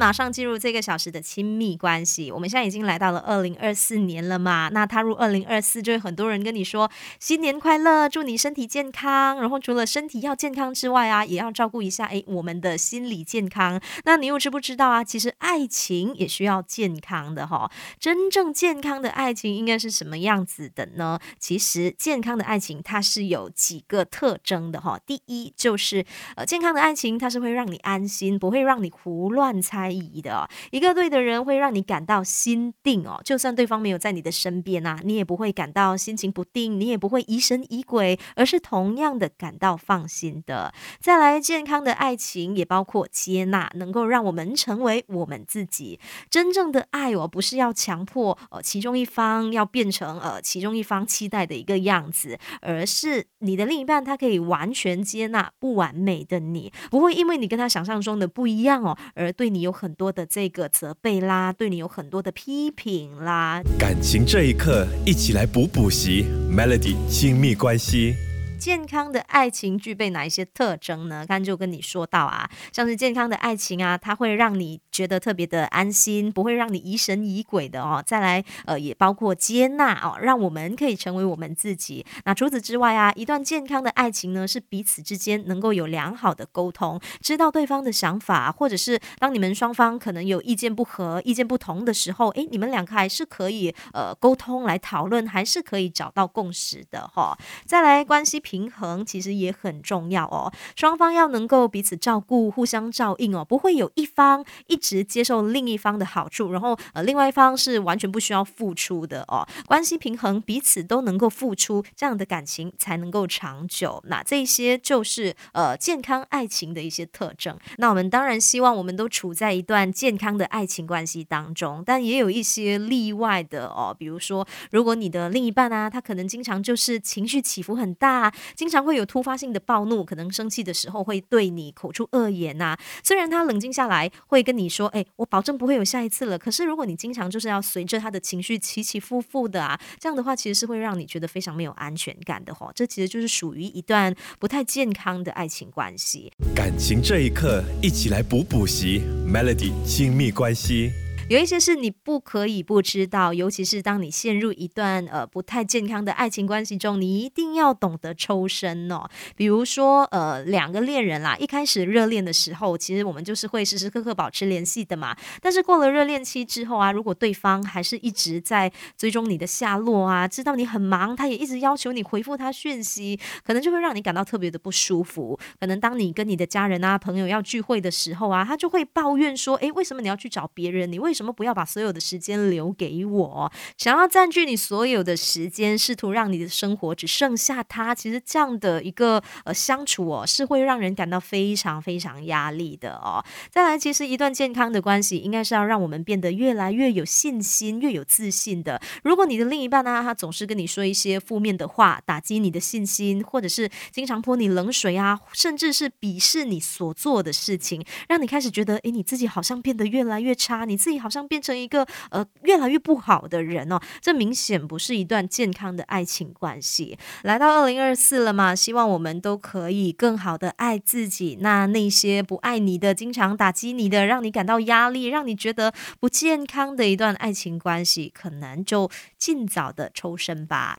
马上进入这个小时的亲密关系。我们现在已经来到了二零二四年了嘛？那踏入二零二四，就会很多人跟你说新年快乐，祝你身体健康。然后除了身体要健康之外啊，也要照顾一下哎我们的心理健康。那你又知不知道啊？其实爱情也需要健康的哈。真正健康的爱情应该是什么样子的呢？其实健康的爱情它是有几个特征的哈。第一就是呃健康的爱情它是会让你安心，不会让你胡乱猜。疑的哦一个对的人会让你感到心定哦，就算对方没有在你的身边啊，你也不会感到心情不定，你也不会疑神疑鬼，而是同样的感到放心的。再来，健康的爱情也包括接纳，能够让我们成为我们自己。真正的爱哦，不是要强迫呃其中一方要变成呃其中一方期待的一个样子，而是你的另一半他可以完全接纳不完美的你，不会因为你跟他想象中的不一样哦，而对你有。有很多的这个责备啦，对你有很多的批评啦。感情这一刻，一起来补补习，Melody 亲密关系。健康的爱情具备哪一些特征呢？刚刚就跟你说到啊，像是健康的爱情啊，它会让你觉得特别的安心，不会让你疑神疑鬼的哦。再来，呃，也包括接纳哦，让我们可以成为我们自己。那除此之外啊，一段健康的爱情呢，是彼此之间能够有良好的沟通，知道对方的想法，或者是当你们双方可能有意见不合、意见不同的时候，诶，你们两个还是可以呃沟通来讨论，还是可以找到共识的哈。再来，关系。平衡其实也很重要哦，双方要能够彼此照顾、互相照应哦，不会有一方一直接受另一方的好处，然后呃，另外一方是完全不需要付出的哦。关系平衡，彼此都能够付出，这样的感情才能够长久。那这些就是呃健康爱情的一些特征。那我们当然希望我们都处在一段健康的爱情关系当中，但也有一些例外的哦，比如说，如果你的另一半啊，他可能经常就是情绪起伏很大。经常会有突发性的暴怒，可能生气的时候会对你口出恶言呐。虽然他冷静下来会跟你说：“哎，我保证不会有下一次了。”可是如果你经常就是要随着他的情绪起起伏伏的啊，这样的话其实是会让你觉得非常没有安全感的哈。这其实就是属于一段不太健康的爱情关系。感情这一刻，一起来补补习，Melody 亲密关系。有一些事你不可以不知道，尤其是当你陷入一段呃不太健康的爱情关系中，你一定要懂得抽身哦。比如说呃两个恋人啦，一开始热恋的时候，其实我们就是会时时刻刻保持联系的嘛。但是过了热恋期之后啊，如果对方还是一直在追踪你的下落啊，知道你很忙，他也一直要求你回复他讯息，可能就会让你感到特别的不舒服。可能当你跟你的家人啊朋友要聚会的时候啊，他就会抱怨说：诶，为什么你要去找别人？你为什什么不要把所有的时间留给我？想要占据你所有的时间，试图让你的生活只剩下他。其实这样的一个呃相处哦，是会让人感到非常非常压力的哦。再来，其实一段健康的关系，应该是要让我们变得越来越有信心、越有自信的。如果你的另一半呢，他总是跟你说一些负面的话，打击你的信心，或者是经常泼你冷水啊，甚至是鄙视你所做的事情，让你开始觉得，诶，你自己好像变得越来越差，你自己好。好像变成一个呃越来越不好的人哦，这明显不是一段健康的爱情关系。来到二零二四了嘛，希望我们都可以更好的爱自己。那那些不爱你的、经常打击你的、让你感到压力、让你觉得不健康的一段爱情关系，可能就尽早的抽身吧。